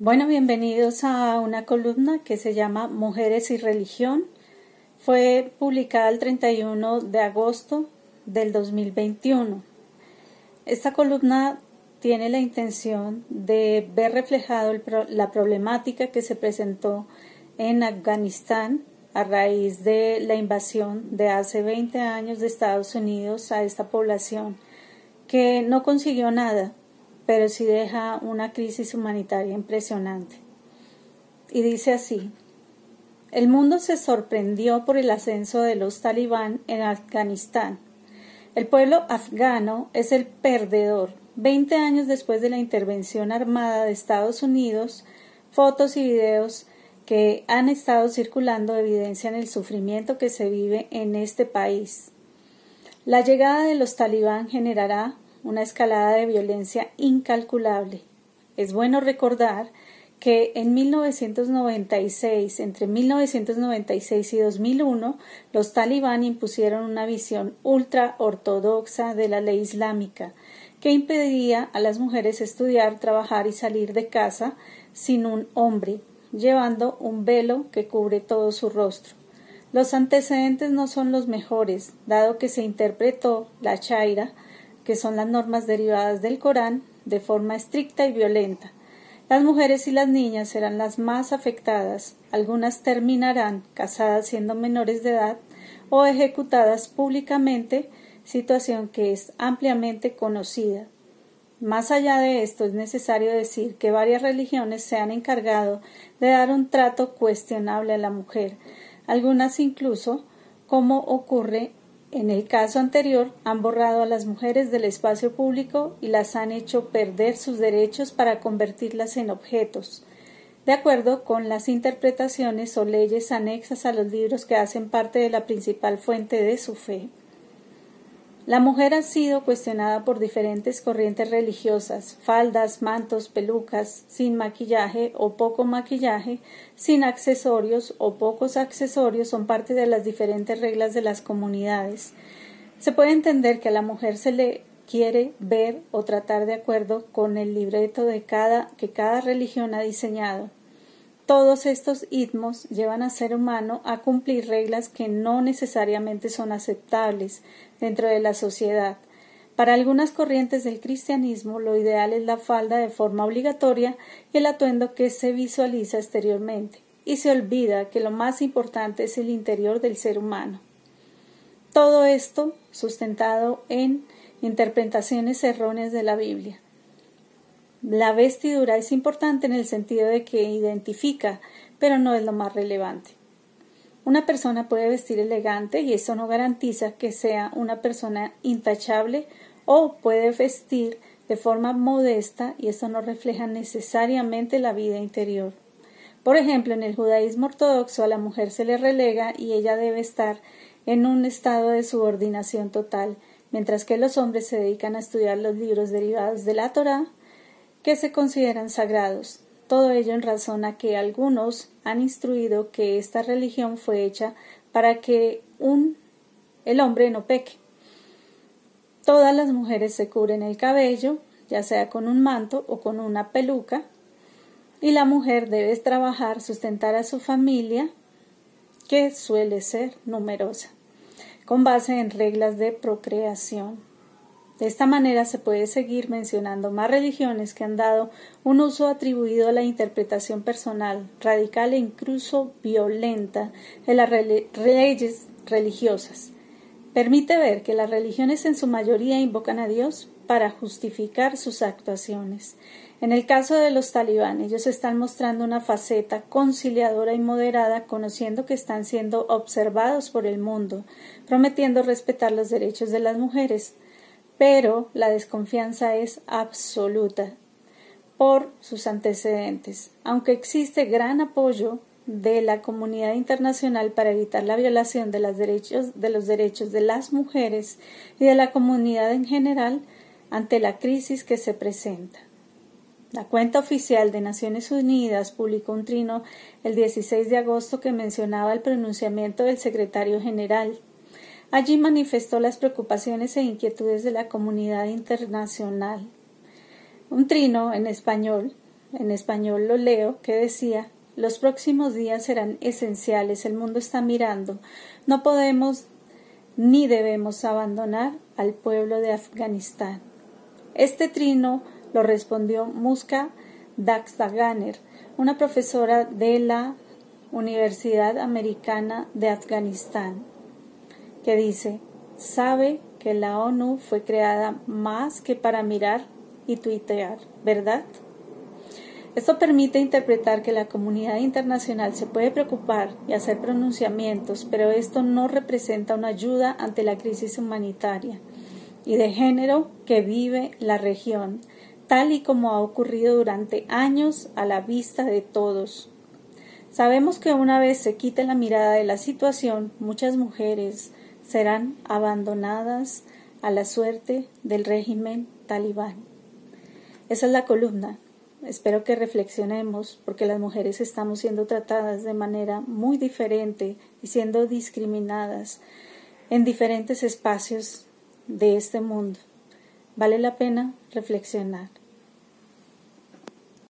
Bueno, bienvenidos a una columna que se llama Mujeres y Religión. Fue publicada el 31 de agosto del 2021. Esta columna tiene la intención de ver reflejado la problemática que se presentó en Afganistán a raíz de la invasión de hace 20 años de Estados Unidos a esta población que no consiguió nada pero sí deja una crisis humanitaria impresionante. Y dice así, el mundo se sorprendió por el ascenso de los talibán en Afganistán. El pueblo afgano es el perdedor. Veinte años después de la intervención armada de Estados Unidos, fotos y videos que han estado circulando evidencian el sufrimiento que se vive en este país. La llegada de los talibán generará una escalada de violencia incalculable. Es bueno recordar que en 1996, entre 1996 y 2001, los talibán impusieron una visión ultra ortodoxa de la ley islámica, que impedía a las mujeres estudiar, trabajar y salir de casa sin un hombre, llevando un velo que cubre todo su rostro. Los antecedentes no son los mejores, dado que se interpretó la chaira que son las normas derivadas del Corán, de forma estricta y violenta. Las mujeres y las niñas serán las más afectadas, algunas terminarán casadas siendo menores de edad o ejecutadas públicamente, situación que es ampliamente conocida. Más allá de esto, es necesario decir que varias religiones se han encargado de dar un trato cuestionable a la mujer, algunas incluso, como ocurre en el caso anterior, han borrado a las mujeres del espacio público y las han hecho perder sus derechos para convertirlas en objetos, de acuerdo con las interpretaciones o leyes anexas a los libros que hacen parte de la principal fuente de su fe. La mujer ha sido cuestionada por diferentes corrientes religiosas, faldas, mantos, pelucas, sin maquillaje o poco maquillaje, sin accesorios o pocos accesorios son parte de las diferentes reglas de las comunidades. Se puede entender que a la mujer se le quiere ver o tratar de acuerdo con el libreto de cada que cada religión ha diseñado. Todos estos itmos llevan al ser humano a cumplir reglas que no necesariamente son aceptables dentro de la sociedad. Para algunas corrientes del cristianismo lo ideal es la falda de forma obligatoria y el atuendo que se visualiza exteriormente, y se olvida que lo más importante es el interior del ser humano. Todo esto sustentado en interpretaciones erróneas de la Biblia. La vestidura es importante en el sentido de que identifica, pero no es lo más relevante. Una persona puede vestir elegante y eso no garantiza que sea una persona intachable o puede vestir de forma modesta y eso no refleja necesariamente la vida interior. Por ejemplo, en el judaísmo ortodoxo a la mujer se le relega y ella debe estar en un estado de subordinación total, mientras que los hombres se dedican a estudiar los libros derivados de la Torá, que se consideran sagrados. Todo ello en razón a que algunos han instruido que esta religión fue hecha para que un el hombre no peque. Todas las mujeres se cubren el cabello, ya sea con un manto o con una peluca, y la mujer debe trabajar, sustentar a su familia, que suele ser numerosa, con base en reglas de procreación. De esta manera se puede seguir mencionando más religiones que han dado un uso atribuido a la interpretación personal, radical e incluso violenta de las leyes religiosas. Permite ver que las religiones en su mayoría invocan a Dios para justificar sus actuaciones. En el caso de los talibán, ellos están mostrando una faceta conciliadora y moderada, conociendo que están siendo observados por el mundo, prometiendo respetar los derechos de las mujeres, pero la desconfianza es absoluta por sus antecedentes. Aunque existe gran apoyo de la comunidad internacional para evitar la violación de, los derechos, de las mujeres y de la comunidad en general ante la crisis que se presenta. La cuenta oficial de Naciones Unidas publicó un trino el 16 de agosto que mencionaba el pronunciamiento del secretario general Allí manifestó las preocupaciones e inquietudes de la comunidad internacional. Un trino en español en español lo leo, que decía los próximos días serán esenciales, el mundo está mirando. No podemos ni debemos abandonar al pueblo de Afganistán. Este trino lo respondió Muska Daxdaganer, una profesora de la Universidad Americana de Afganistán, que dice, sabe que la ONU fue creada más que para mirar y tuitear, ¿verdad? Esto permite interpretar que la comunidad internacional se puede preocupar y hacer pronunciamientos, pero esto no representa una ayuda ante la crisis humanitaria y de género que vive la región, tal y como ha ocurrido durante años a la vista de todos. Sabemos que una vez se quite la mirada de la situación, muchas mujeres serán abandonadas a la suerte del régimen talibán. Esa es la columna Espero que reflexionemos porque las mujeres estamos siendo tratadas de manera muy diferente y siendo discriminadas en diferentes espacios de este mundo. Vale la pena reflexionar.